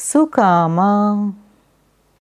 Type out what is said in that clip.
苏卡芒。